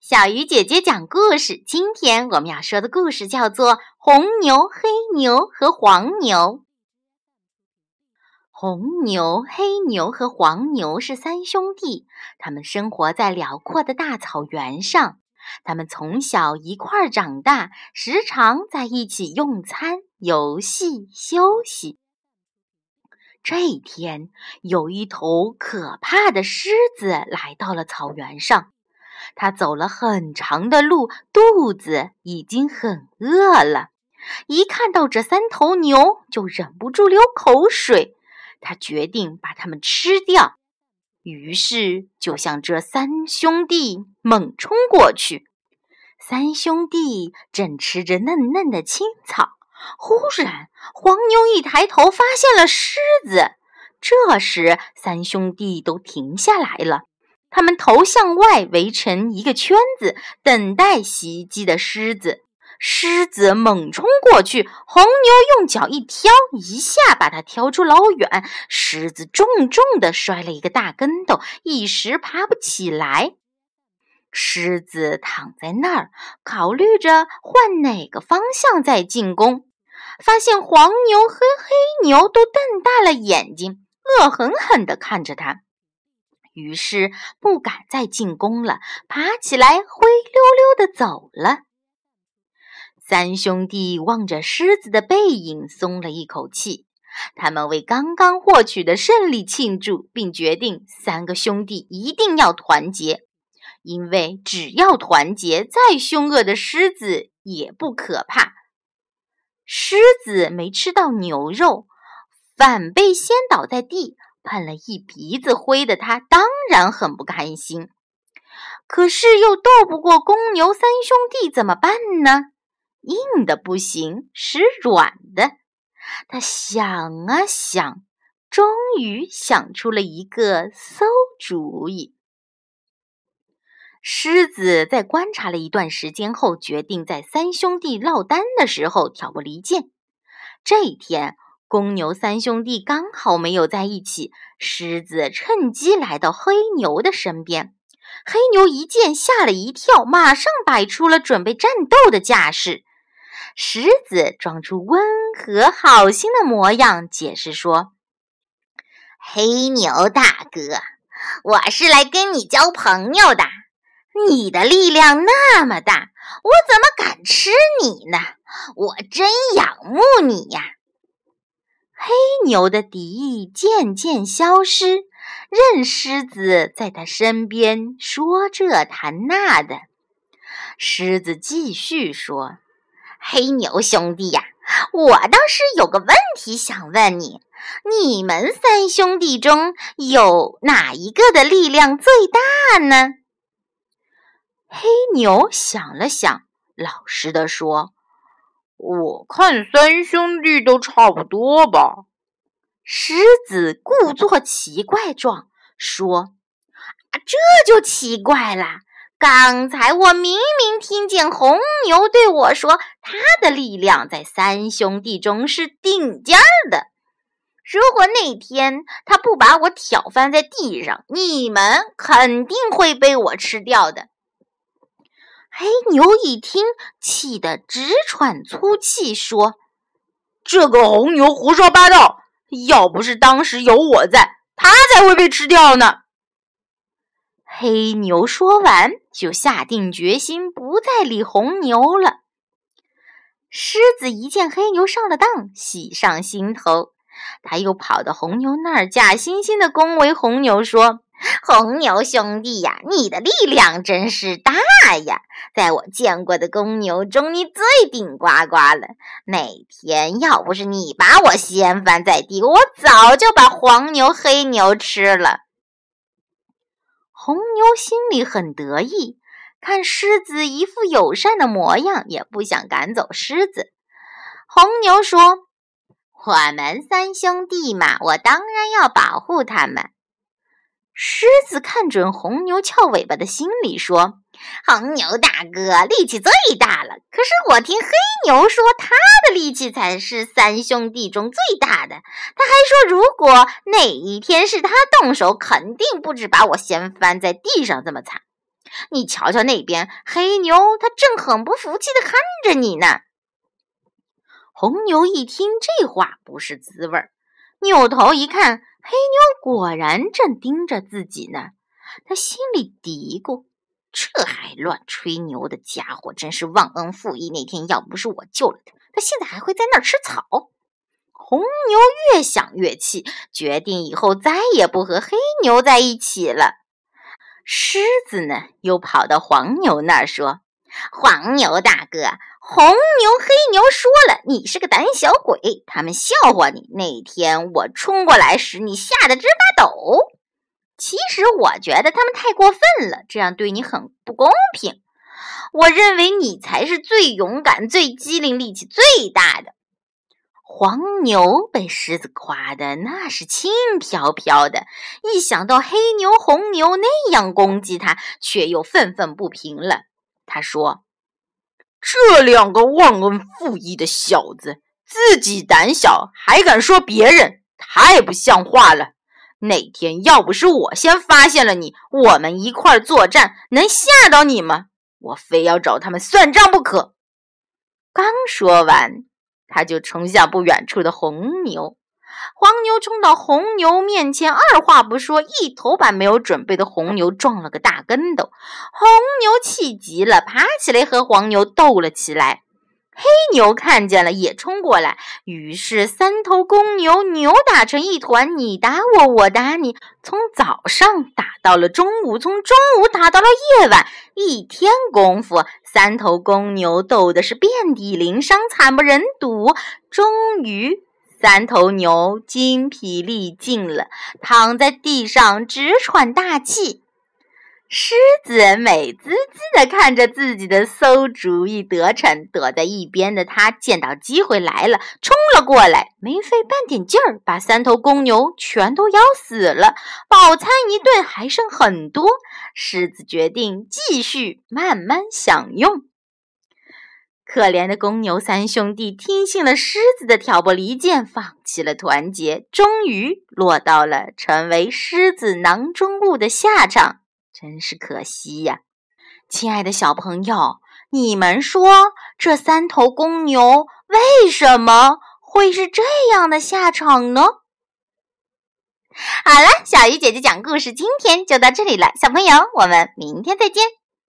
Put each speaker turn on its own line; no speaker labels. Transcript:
小鱼姐姐讲故事。今天我们要说的故事叫做《红牛、黑牛和黄牛》。红牛、黑牛和黄牛是三兄弟，他们生活在辽阔的大草原上。他们从小一块儿长大，时常在一起用餐、游戏、休息。这一天，有一头可怕的狮子来到了草原上。它走了很长的路，肚子已经很饿了。一看到这三头牛，就忍不住流口水。他决定把它们吃掉，于是就向这三兄弟猛冲过去。三兄弟正吃着嫩嫩的青草，忽然黄牛一抬头，发现了狮子。这时，三兄弟都停下来了。他们头向外围成一个圈子，等待袭击的狮子。狮子猛冲过去，红牛用脚一挑，一下把它挑出老远。狮子重重的摔了一个大跟斗，一时爬不起来。狮子躺在那儿，考虑着换哪个方向再进攻。发现黄牛和黑牛都瞪大了眼睛，恶狠狠地看着他。于是不敢再进攻了，爬起来灰溜溜的走了。三兄弟望着狮子的背影，松了一口气。他们为刚刚获取的胜利庆祝，并决定三个兄弟一定要团结，因为只要团结，再凶恶的狮子也不可怕。狮子没吃到牛肉，反被掀倒在地。喷了一鼻子灰的他，当然很不开心。可是又斗不过公牛三兄弟，怎么办呢？硬的不行，使软的。他想啊想，终于想出了一个馊主意。狮子在观察了一段时间后，决定在三兄弟落单的时候挑拨离间。这一天。公牛三兄弟刚好没有在一起，狮子趁机来到黑牛的身边。黑牛一见，吓了一跳，马上摆出了准备战斗的架势。狮子装出温和好心的模样，解释说：“
黑牛大哥，我是来跟你交朋友的。你的力量那么大，我怎么敢吃你呢？我真仰慕你呀！”
黑牛的敌意渐渐消失，任狮子在他身边说这谈那的。狮子继续说：“
黑牛兄弟呀，我倒是有个问题想问你：你们三兄弟中有哪一个的力量最大呢？”
黑牛想了想，老实的说。我看三兄弟都差不多吧。狮子故作奇怪状说：“啊
这就奇怪了。刚才我明明听见红牛对我说，他的力量在三兄弟中是顶尖的。如果那天他不把我挑翻在地上，你们肯定会被我吃掉的。”
黑牛一听，气得直喘粗气，说：“这个红牛胡说八道！要不是当时有我在，他才会被吃掉呢。”黑牛说完，就下定决心不再理红牛了。狮子一见黑牛上了当，喜上心头，他又跑到红牛那儿，假惺惺的恭维红牛说。
红牛兄弟呀，你的力量真是大呀！在我见过的公牛中，你最顶呱呱了。那天要不是你把我掀翻在地，我早就把黄牛、黑牛吃了。
红牛心里很得意，看狮子一副友善的模样，也不想赶走狮子。红牛说：“
我们三兄弟嘛，我当然要保护他们。”
狮子看准红牛翘尾巴的心理，说：“
红牛大哥力气最大了，可是我听黑牛说，他的力气才是三兄弟中最大的。他还说，如果哪一天是他动手，肯定不止把我掀翻在地上这么惨。你瞧瞧那边，黑牛他正很不服气的看着你呢。
红牛一听这话不是滋味儿，扭头一看，黑牛果然正盯着自己呢。他心里嘀咕：“这还乱吹牛的家伙真是忘恩负义！那天要不是我救了他，他现在还会在那儿吃草。”红牛越想越气，决定以后再也不和黑牛在一起了。狮子呢，又跑到黄牛那儿说：“
黄牛大哥，红牛、黑牛说了，你是个胆小鬼，他们笑话你。那天我冲过来时，你吓得直发抖。其实我觉得他们太过分了，这样对你很不公平。我认为你才是最勇敢、最机灵、力气最大的。”
黄牛被狮子夸的那是轻飘飘的，一想到黑牛、红牛那样攻击他，却又愤愤不平了。他说：“这两个忘恩负义的小子，自己胆小还敢说别人，太不像话了。那天要不是我先发现了你，我们一块作战，能吓到你吗？我非要找他们算账不可。”刚说完。他就冲向不远处的红牛，黄牛冲到红牛面前，二话不说，一头把没有准备的红牛撞了个大跟斗。红牛气急了，爬起来和黄牛斗了起来。黑牛看见了，也冲过来，于是三头公牛扭打成一团，你打我，我打你，从早上打到了中午，从中午打到了夜晚，一天功夫，三头公牛斗的是遍体鳞伤，惨不忍睹。终于，三头牛精疲力尽了，躺在地上直喘大气。狮子美滋滋地看着自己的馊主意得逞，躲在一边的他见到机会来了，冲了过来，没费半点劲儿，把三头公牛全都咬死了。饱餐一顿，还剩很多。狮子决定继续慢慢享用。可怜的公牛三兄弟听信了狮子的挑拨离间，放弃了团结，终于落到了成为狮子囊中物的下场。真是可惜呀，亲爱的小朋友，你们说这三头公牛为什么会是这样的下场呢？
好了，小鱼姐姐讲故事今天就到这里了，小朋友，我们明天再见。